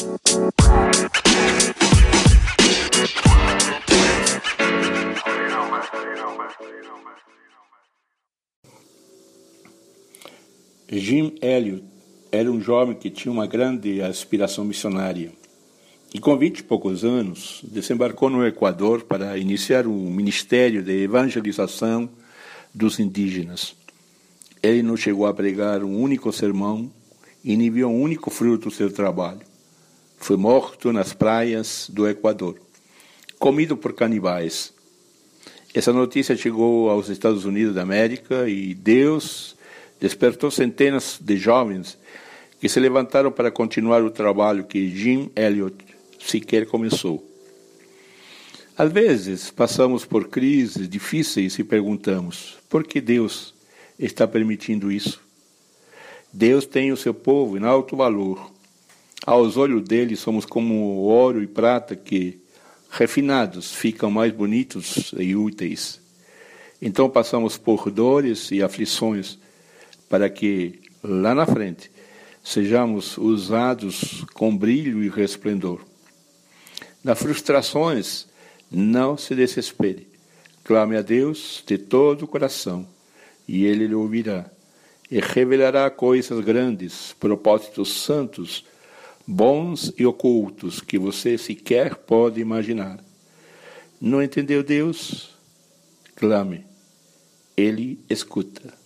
Jim Elliot era um jovem que tinha uma grande aspiração missionária. E com vinte e poucos anos, desembarcou no Equador para iniciar um ministério de evangelização dos indígenas. Ele não chegou a pregar um único sermão e nem viu um único fruto do seu trabalho. Foi morto nas praias do Equador, comido por canibais. Essa notícia chegou aos Estados Unidos da América e Deus despertou centenas de jovens que se levantaram para continuar o trabalho que Jim Elliot sequer começou. Às vezes, passamos por crises difíceis e perguntamos: por que Deus está permitindo isso? Deus tem o seu povo em alto valor. Aos olhos dele, somos como ouro e prata que, refinados, ficam mais bonitos e úteis. Então passamos por dores e aflições para que, lá na frente, sejamos usados com brilho e resplendor. Nas frustrações, não se desespere. Clame a Deus de todo o coração, e Ele lhe ouvirá, e revelará coisas grandes, propósitos santos, bons e ocultos que você sequer pode imaginar. Não entendeu Deus? Clame. Ele escuta.